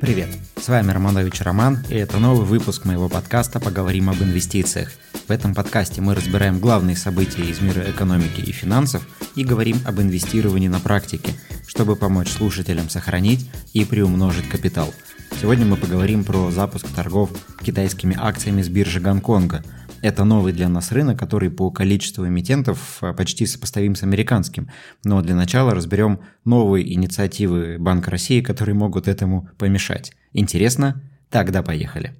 Привет, с вами Романович Роман, и это новый выпуск моего подкаста «Поговорим об инвестициях». В этом подкасте мы разбираем главные события из мира экономики и финансов и говорим об инвестировании на практике, чтобы помочь слушателям сохранить и приумножить капитал. Сегодня мы поговорим про запуск торгов китайскими акциями с биржи Гонконга – это новый для нас рынок, который по количеству эмитентов э, почти сопоставим с американским. Но для начала разберем новые инициативы Банка России, которые могут этому помешать. Интересно? Тогда поехали.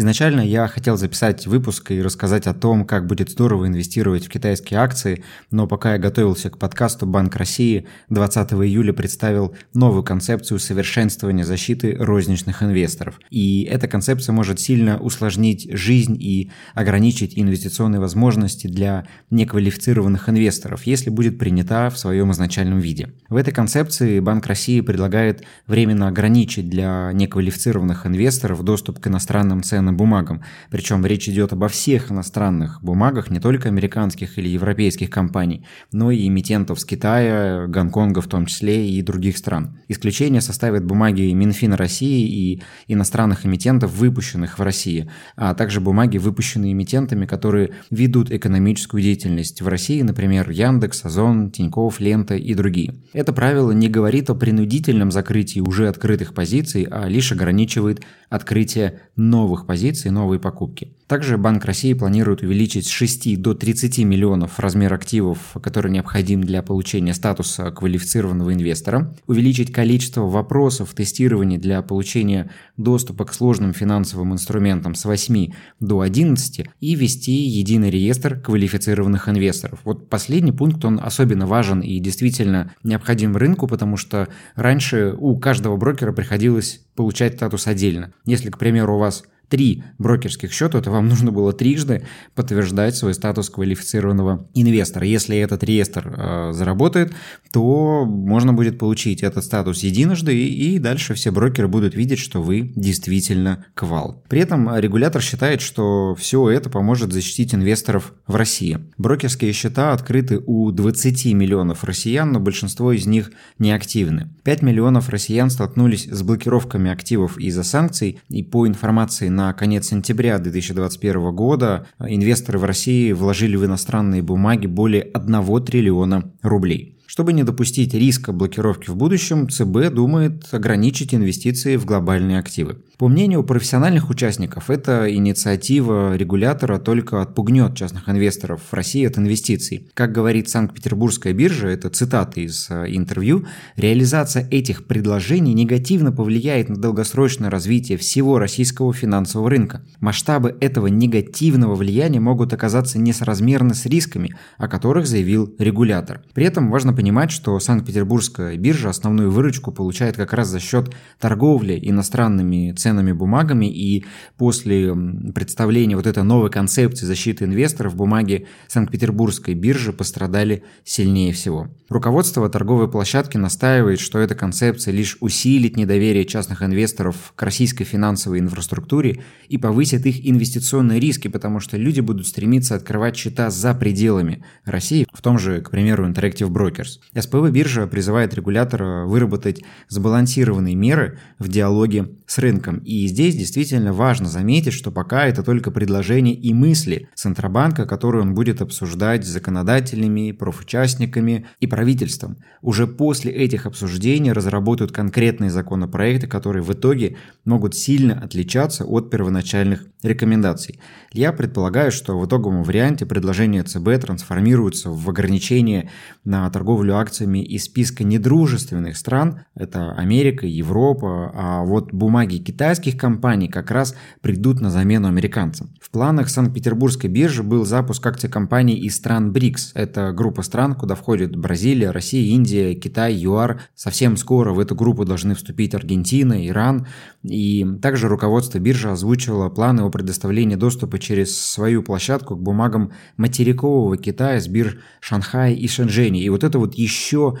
Изначально я хотел записать выпуск и рассказать о том, как будет здорово инвестировать в китайские акции, но пока я готовился к подкасту, Банк России 20 июля представил новую концепцию совершенствования защиты розничных инвесторов. И эта концепция может сильно усложнить жизнь и ограничить инвестиционные возможности для неквалифицированных инвесторов, если будет принята в своем изначальном виде. В этой концепции Банк России предлагает временно ограничить для неквалифицированных инвесторов доступ к иностранным ценным иностранным бумагам. Причем речь идет обо всех иностранных бумагах, не только американских или европейских компаний, но и эмитентов с Китая, Гонконга в том числе и других стран. Исключение составят бумаги Минфина России и иностранных эмитентов, выпущенных в России, а также бумаги, выпущенные эмитентами, которые ведут экономическую деятельность в России, например, Яндекс, Озон, Тинькофф, Лента и другие. Это правило не говорит о принудительном закрытии уже открытых позиций, а лишь ограничивает открытие новых позиций, новые покупки. Также Банк России планирует увеличить с 6 до 30 миллионов размер активов, который необходим для получения статуса квалифицированного инвестора, увеличить количество вопросов тестирования для получения доступа к сложным финансовым инструментам с 8 до 11 и ввести единый реестр квалифицированных инвесторов. Вот последний пункт, он особенно важен и действительно необходим рынку, потому что раньше у каждого брокера приходилось получать статус отдельно. Если, к примеру, у вас три брокерских счета, то вам нужно было трижды подтверждать свой статус квалифицированного инвестора. Если этот реестр э, заработает, то можно будет получить этот статус единожды, и, и дальше все брокеры будут видеть, что вы действительно квал. При этом регулятор считает, что все это поможет защитить инвесторов в России. Брокерские счета открыты у 20 миллионов россиян, но большинство из них неактивны. 5 миллионов россиян столкнулись с блокировками активов из-за санкций, и по информации на конец сентября 2021 года инвесторы в России вложили в иностранные бумаги более 1 триллиона рублей. Чтобы не допустить риска блокировки в будущем, ЦБ думает ограничить инвестиции в глобальные активы. По мнению профессиональных участников, эта инициатива регулятора только отпугнет частных инвесторов в России от инвестиций. Как говорит Санкт-Петербургская биржа, это цитата из э, интервью, реализация этих предложений негативно повлияет на долгосрочное развитие всего российского финансового рынка. Масштабы этого негативного влияния могут оказаться несоразмерны с рисками, о которых заявил регулятор. При этом важно понимать, что Санкт-Петербургская биржа основную выручку получает как раз за счет торговли иностранными ценными бумагами, и после представления вот этой новой концепции защиты инвесторов бумаги Санкт-Петербургской биржи пострадали сильнее всего. Руководство торговой площадки настаивает, что эта концепция лишь усилит недоверие частных инвесторов к российской финансовой инфраструктуре и повысит их инвестиционные риски, потому что люди будут стремиться открывать счета за пределами России, в том же, к примеру, Interactive Brokers. СПВ биржа призывает регулятора выработать сбалансированные меры в диалоге с рынком и здесь действительно важно заметить, что пока это только предложения и мысли Центробанка, которые он будет обсуждать с законодателями, профучастниками и правительством. Уже после этих обсуждений разработают конкретные законопроекты, которые в итоге могут сильно отличаться от первоначальных рекомендаций. Я предполагаю, что в итоговом варианте предложение ЦБ трансформируется в ограничение на торговлю акциями из списка недружественных стран, это Америка, Европа, а вот бумаги китайских компаний как раз придут на замену американцам. В планах Санкт-Петербургской биржи был запуск акций компаний из стран БРИКС. Это группа стран, куда входят Бразилия, Россия, Индия, Китай, ЮАР. Совсем скоро в эту группу должны вступить Аргентина, Иран. И также руководство биржи озвучивало планы о предоставлении доступа через свою площадку к бумагам материкового Китая с бирж Шанхая и Шэньчжэня. И вот это вот еще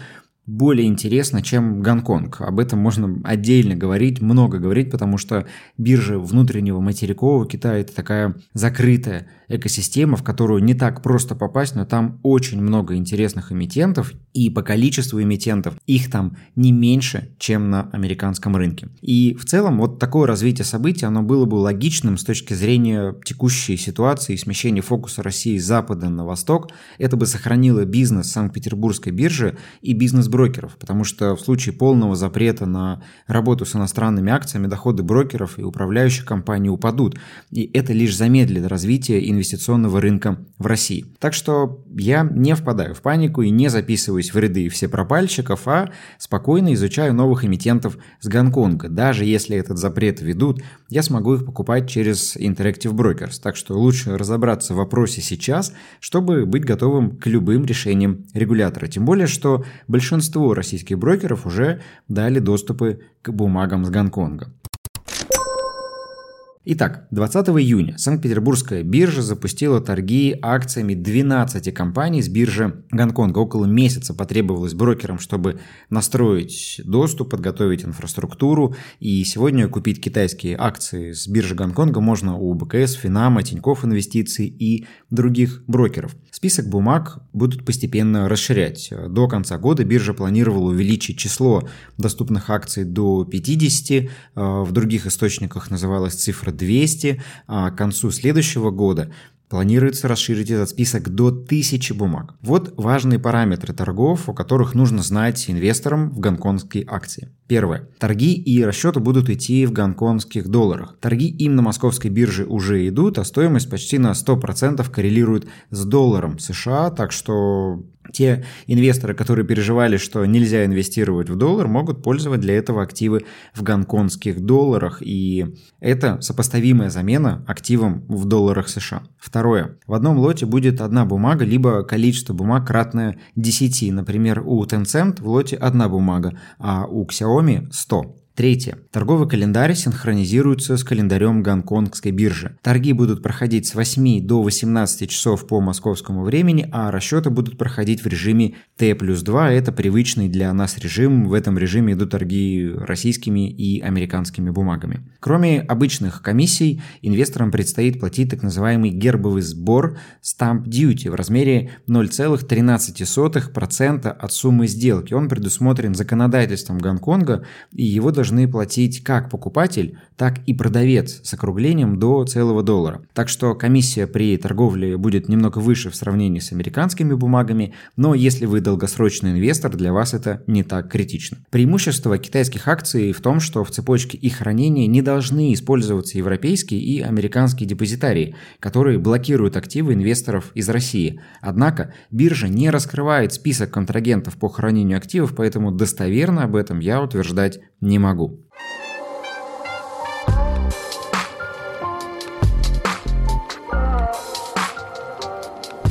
более интересна, чем Гонконг. Об этом можно отдельно говорить, много говорить, потому что биржа внутреннего материкового Китая – это такая закрытая экосистема, в которую не так просто попасть, но там очень много интересных эмитентов, и по количеству эмитентов их там не меньше, чем на американском рынке. И в целом вот такое развитие событий, оно было бы логичным с точки зрения текущей ситуации и смещения фокуса России с запада на восток. Это бы сохранило бизнес Санкт-Петербургской биржи и бизнес брокеров, потому что в случае полного запрета на работу с иностранными акциями доходы брокеров и управляющих компаний упадут, и это лишь замедлит развитие инвестиционного рынка в России. Так что я не впадаю в панику и не записываюсь в ряды все пропальщиков, а спокойно изучаю новых эмитентов с Гонконга. Даже если этот запрет ведут, я смогу их покупать через Interactive Brokers. Так что лучше разобраться в вопросе сейчас, чтобы быть готовым к любым решениям регулятора. Тем более, что большинство российских брокеров уже дали доступы к бумагам с Гонконга. Итак, 20 июня Санкт-Петербургская биржа запустила торги акциями 12 компаний с биржи Гонконга. Около месяца потребовалось брокерам, чтобы настроить доступ, подготовить инфраструктуру. И сегодня купить китайские акции с биржи Гонконга можно у БКС, Финама, Тинькофф Инвестиций и других брокеров. Список бумаг будут постепенно расширять. До конца года биржа планировала увеличить число доступных акций до 50. В других источниках называлась цифра 200, а к концу следующего года Планируется расширить этот список до 1000 бумаг. Вот важные параметры торгов, о которых нужно знать инвесторам в гонконгские акции. Первое. Торги и расчеты будут идти в гонконгских долларах. Торги им на московской бирже уже идут, а стоимость почти на 100% коррелирует с долларом США, так что те инвесторы, которые переживали, что нельзя инвестировать в доллар, могут пользовать для этого активы в гонконгских долларах, и это сопоставимая замена активам в долларах США. Второе. В одном лоте будет одна бумага, либо количество бумаг кратное 10. Например, у Tencent в лоте одна бумага, а у Xiaomi 100. Третье. Торговый календарь синхронизируется с календарем гонконгской биржи. Торги будут проходить с 8 до 18 часов по московскому времени, а расчеты будут проходить в режиме T плюс 2. Это привычный для нас режим. В этом режиме идут торги российскими и американскими бумагами. Кроме обычных комиссий, инвесторам предстоит платить так называемый гербовый сбор Stamp Duty в размере 0,13% от суммы сделки. Он предусмотрен законодательством Гонконга, и его должны должны платить как покупатель, так и продавец с округлением до целого доллара. Так что комиссия при торговле будет немного выше в сравнении с американскими бумагами, но если вы долгосрочный инвестор, для вас это не так критично. Преимущество китайских акций в том, что в цепочке их хранения не должны использоваться европейские и американские депозитарии, которые блокируют активы инвесторов из России. Однако биржа не раскрывает список контрагентов по хранению активов, поэтому достоверно об этом я утверждать не могу могу.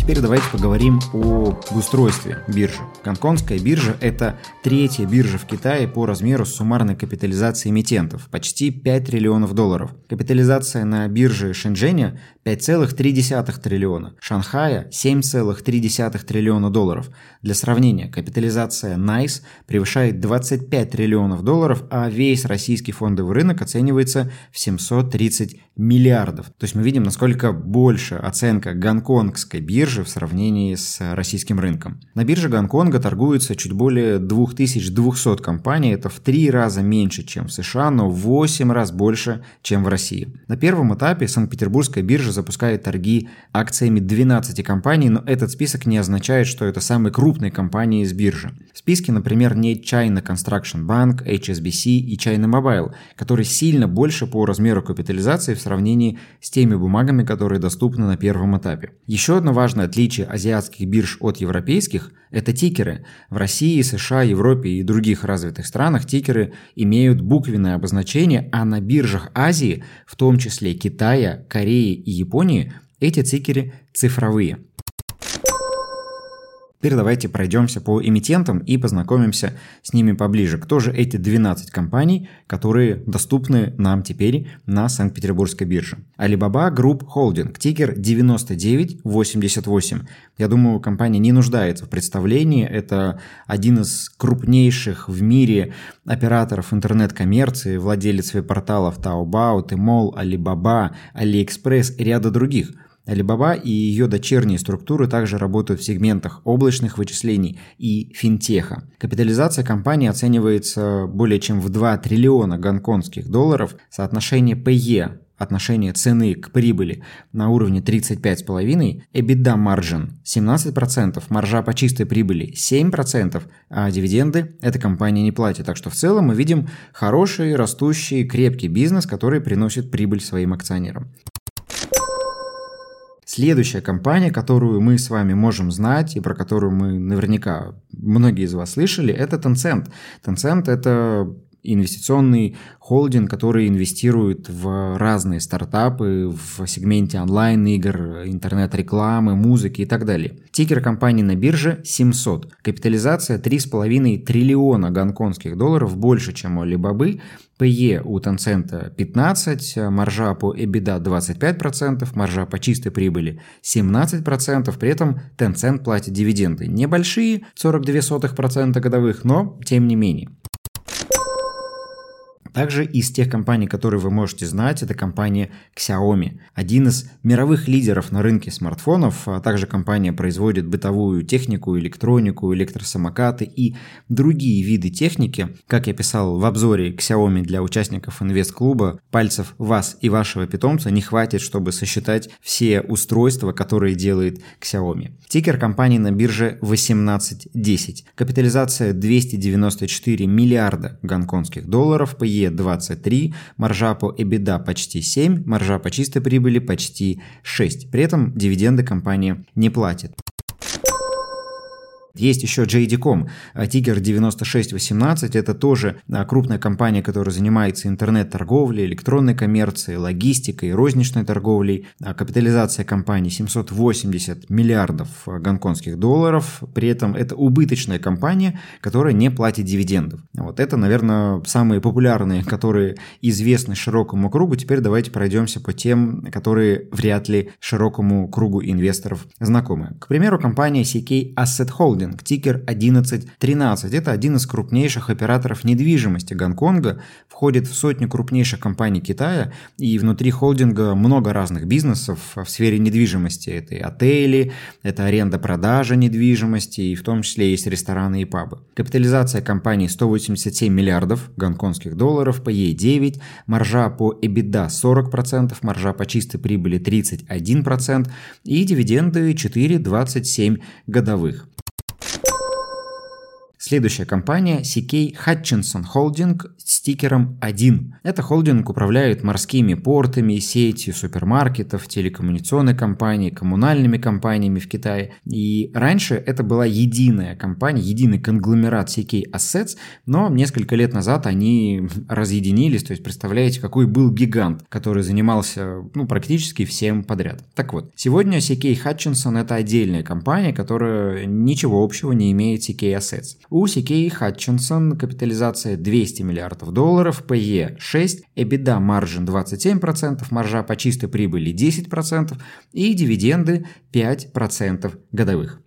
Теперь давайте поговорим о устройстве биржи. Гонконгская биржа – это третья биржа в Китае по размеру суммарной капитализации эмитентов – почти 5 триллионов долларов. Капитализация на бирже Шэньчжэня 5,3 триллиона, Шанхая 7,3 триллиона долларов. Для сравнения, капитализация NICE превышает 25 триллионов долларов, а весь российский фондовый рынок оценивается в 730 миллиардов. То есть мы видим, насколько больше оценка гонконгской биржи в сравнении с российским рынком. На бирже Гонконга торгуется чуть более 2200 компаний, это в три раза меньше, чем в США, но в 8 раз больше, чем в России. На первом этапе Санкт-Петербургская биржа запускает торги акциями 12 компаний, но этот список не означает, что это самые крупные компании из биржи. В списке, например, не China Construction Bank, HSBC и China Mobile, которые сильно больше по размеру капитализации в сравнении с теми бумагами, которые доступны на первом этапе. Еще одно важное отличие азиатских бирж от европейских – это тикеры. В России, США, Европе и других развитых странах тикеры имеют буквенное обозначение, а на биржах Азии, в том числе Китая, Кореи и Японии, эти тикеры цифровые. Теперь давайте пройдемся по эмитентам и познакомимся с ними поближе. Кто же эти 12 компаний, которые доступны нам теперь на Санкт-Петербургской бирже? Alibaba Group Holding, тикер 9988. Я думаю, компания не нуждается в представлении. Это один из крупнейших в мире операторов интернет-коммерции, владелец веб-порталов Taobao, Tmall, Alibaba, AliExpress и ряда других – Alibaba и ее дочерние структуры также работают в сегментах облачных вычислений и финтеха. Капитализация компании оценивается более чем в 2 триллиона гонконгских долларов. Соотношение PE отношение цены к прибыли на уровне 35,5, EBITDA margin 17%, маржа по чистой прибыли 7%, а дивиденды эта компания не платит. Так что в целом мы видим хороший, растущий, крепкий бизнес, который приносит прибыль своим акционерам. Следующая компания, которую мы с вами можем знать и про которую мы наверняка многие из вас слышали, это Tencent. Tencent – это инвестиционный холдинг, который инвестирует в разные стартапы в сегменте онлайн-игр, интернет-рекламы, музыки и так далее. Тикер компании на бирже 700. Капитализация 3,5 триллиона гонконгских долларов, больше, чем у Alibaba. PE у Tencent 15, маржа по EBITDA 25%, маржа по чистой прибыли 17%, при этом Tencent платит дивиденды небольшие, 42% годовых, но тем не менее. Также из тех компаний, которые вы можете знать, это компания Xiaomi. Один из мировых лидеров на рынке смартфонов, а также компания производит бытовую технику, электронику, электросамокаты и другие виды техники. Как я писал в обзоре Xiaomi для участников инвест-клуба, пальцев вас и вашего питомца не хватит, чтобы сосчитать все устройства, которые делает Xiaomi. Тикер компании на бирже 1810. Капитализация 294 миллиарда гонконгских долларов, PE 23, маржа по EBITDA почти 7, маржа по чистой прибыли почти 6. При этом дивиденды компания не платит. Есть еще JD.com, Tiger 9618, это тоже а, крупная компания, которая занимается интернет-торговлей, электронной коммерцией, логистикой, розничной торговлей. А, капитализация компании 780 миллиардов а, гонконгских долларов, при этом это убыточная компания, которая не платит дивидендов. Вот это, наверное, самые популярные, которые известны широкому кругу. Теперь давайте пройдемся по тем, которые вряд ли широкому кругу инвесторов знакомы. К примеру, компания CK Asset Holding холдинг, тикер 1113. Это один из крупнейших операторов недвижимости Гонконга, входит в сотню крупнейших компаний Китая, и внутри холдинга много разных бизнесов в сфере недвижимости. Это и отели, это аренда-продажа недвижимости, и в том числе есть рестораны и пабы. Капитализация компании 187 миллиардов гонконгских долларов, по ей 9, маржа по EBITDA 40%, маржа по чистой прибыли 31% и дивиденды 4,27 годовых. Следующая компания CK Hutchinson Holding с тикером 1. Это холдинг управляет морскими портами, сетью супермаркетов, телекоммуникационной компанией, коммунальными компаниями в Китае. И раньше это была единая компания, единый конгломерат CK Assets, но несколько лет назад они разъединились, то есть представляете, какой был гигант, который занимался ну, практически всем подряд. Так вот, сегодня CK Hutchinson это отдельная компания, которая ничего общего не имеет CK Assets. У CK Hutchinson капитализация 200 миллиардов долларов, PE 6, EBITDA маржин 27%, маржа по чистой прибыли 10% и дивиденды 5% годовых.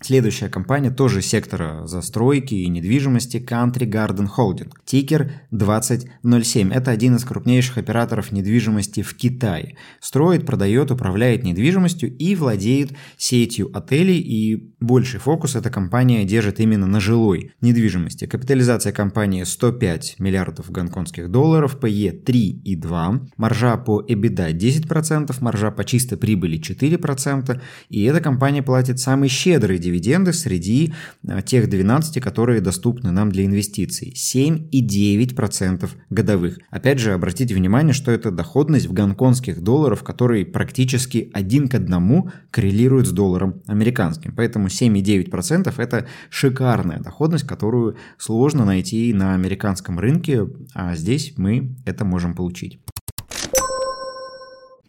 Следующая компания тоже сектора застройки и недвижимости Country Garden Holding. Тикер 2007. Это один из крупнейших операторов недвижимости в Китае. Строит, продает, управляет недвижимостью и владеет сетью отелей. И больший фокус эта компания держит именно на жилой недвижимости. Капитализация компании 105 миллиардов гонконгских долларов, PE 3,2, маржа по EBITDA 10%, маржа по чистой прибыли 4%. И эта компания платит самый щедрый дивиденды среди э, тех 12, которые доступны нам для инвестиций. 7,9% годовых. Опять же, обратите внимание, что это доходность в гонконгских долларах, который практически один к одному коррелирует с долларом американским. Поэтому 7,9% это шикарная доходность, которую сложно найти на американском рынке, а здесь мы это можем получить.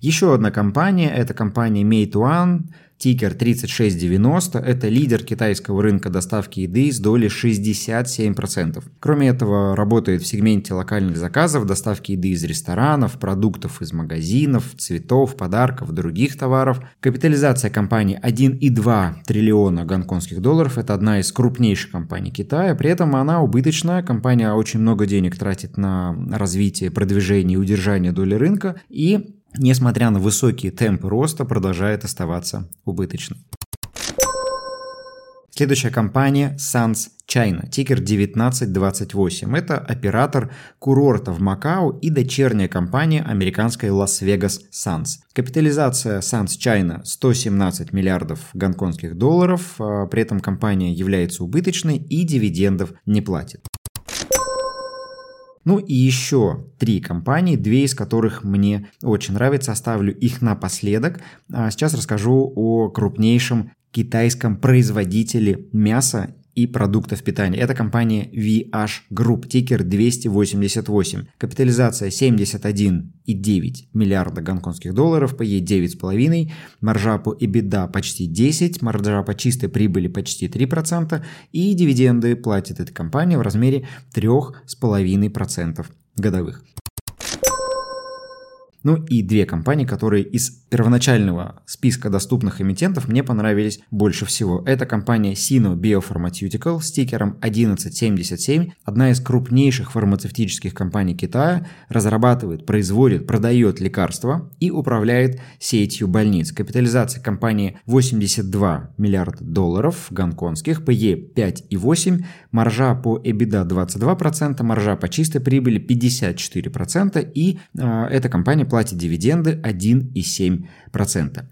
Еще одна компания – это компания Meituan, Тикер 3690 – это лидер китайского рынка доставки еды с долей 67%. Кроме этого, работает в сегменте локальных заказов, доставки еды из ресторанов, продуктов из магазинов, цветов, подарков, других товаров. Капитализация компании 1,2 триллиона гонконгских долларов – это одна из крупнейших компаний Китая. При этом она убыточная, компания очень много денег тратит на развитие, продвижение и удержание доли рынка. И несмотря на высокие темпы роста, продолжает оставаться убыточной. Следующая компания Sans China, тикер 1928. Это оператор курорта в Макао и дочерняя компания американской Vegas Sands. Капитализация Sans China 117 миллиардов гонконгских долларов, а при этом компания является убыточной и дивидендов не платит. Ну и еще три компании, две из которых мне очень нравятся, оставлю их напоследок. А сейчас расскажу о крупнейшем китайском производителе мяса и продуктов питания. Это компания VH Group, тикер 288. Капитализация 71,9 миллиарда гонконгских долларов, PE 9,5, маржа по EBITDA почти 10, маржа по чистой прибыли почти 3% и дивиденды платит эта компания в размере 3,5% годовых. Ну и две компании, которые из первоначального списка доступных эмитентов мне понравились больше всего. Это компания Sino Biopharmaceutical с тикером 1177, одна из крупнейших фармацевтических компаний Китая, разрабатывает, производит, продает лекарства и управляет сетью больниц. Капитализация компании 82 миллиарда долларов гонконгских, PE 5,8, маржа по EBITDA 22%, маржа по чистой прибыли 54% и э, эта компания платит дивиденды 1,7%.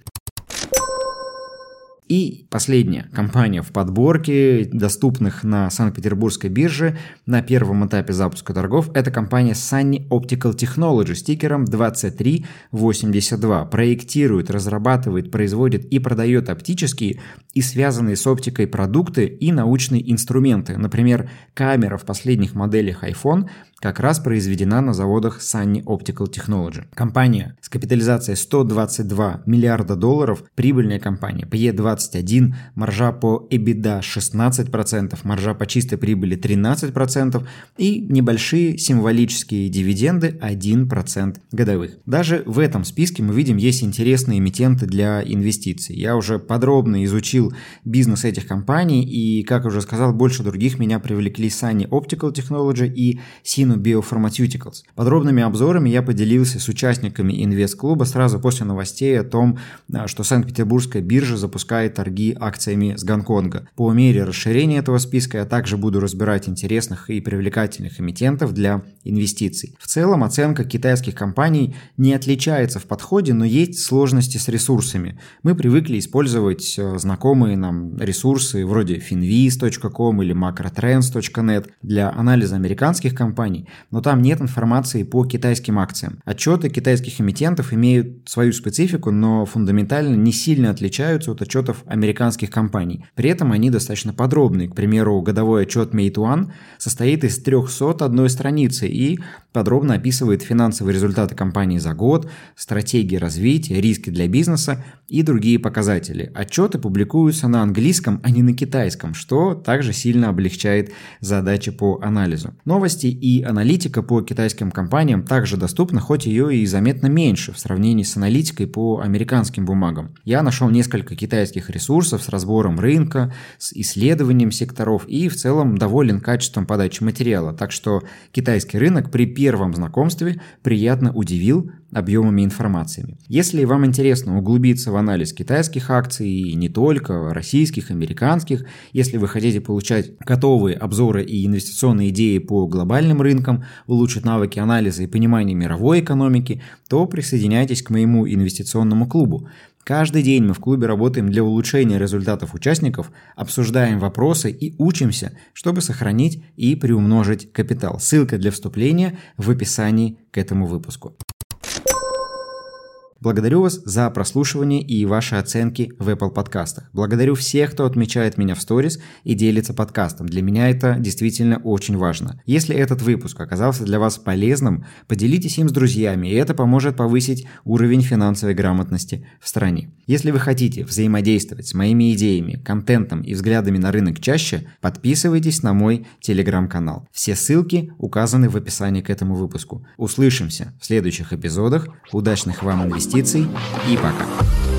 И последняя компания в подборке доступных на Санкт-Петербургской бирже на первом этапе запуска торгов – это компания Sunny Optical Technology с тикером 2382. Проектирует, разрабатывает, производит и продает оптические и связанные с оптикой продукты и научные инструменты. Например, камера в последних моделях iPhone как раз произведена на заводах Sunny Optical Technology. Компания с капитализацией 122 миллиарда долларов, прибыльная компания, PE21, маржа по EBITDA 16%, маржа по чистой прибыли 13% и небольшие символические дивиденды 1% годовых. Даже в этом списке мы видим есть интересные эмитенты для инвестиций. Я уже подробно изучил бизнес этих компаний и, как уже сказал, больше других меня привлекли Sunny Optical Technology и Sino Sino Biopharmaceuticals. Подробными обзорами я поделился с участниками инвест-клуба сразу после новостей о том, а, что Санкт-Петербургская биржа запускает торги акциями с Гонконга. По мере расширения этого списка я также буду разбирать интересных и привлекательных эмитентов для инвестиций. В целом оценка китайских компаний не отличается в подходе, но есть сложности с ресурсами. Мы привыкли использовать э, знакомые нам ресурсы вроде finviz.com или macrotrends.net для анализа американских компаний, компаний, но там нет информации по китайским акциям. Отчеты китайских эмитентов имеют свою специфику, но фундаментально не сильно отличаются от отчетов американских компаний. При этом они достаточно подробные. К примеру, годовой отчет Meituan состоит из 301 страницы и подробно описывает финансовые результаты компании за год, стратегии развития, риски для бизнеса и другие показатели. Отчеты публикуются на английском, а не на китайском, что также сильно облегчает задачи по анализу. Новости и аналитика по китайским компаниям также доступна, хоть ее и заметно меньше в сравнении с аналитикой по американским бумагам. Я нашел несколько китайских ресурсов с разбором рынка, с исследованием секторов и в целом доволен качеством подачи материала, так что китайский рынок при первом знакомстве приятно удивил объемами информации. Если вам интересно углубиться в анализ китайских акций и не только, российских, американских, если вы хотите получать готовые обзоры и инвестиционные идеи по глобальным рынкам, улучшить навыки анализа и понимания мировой экономики, то присоединяйтесь к моему инвестиционному клубу. Каждый день мы в клубе работаем для улучшения результатов участников, обсуждаем вопросы и учимся, чтобы сохранить и приумножить капитал. Ссылка для вступления в описании к этому выпуску. Благодарю вас за прослушивание и ваши оценки в Apple подкастах. Благодарю всех, кто отмечает меня в сторис и делится подкастом. Для меня это действительно очень важно. Если этот выпуск оказался для вас полезным, поделитесь им с друзьями, и это поможет повысить уровень финансовой грамотности в стране. Если вы хотите взаимодействовать с моими идеями, контентом и взглядами на рынок чаще, подписывайтесь на мой телеграм-канал. Все ссылки указаны в описании к этому выпуску. Услышимся в следующих эпизодах. Удачных вам инвестиций и пока!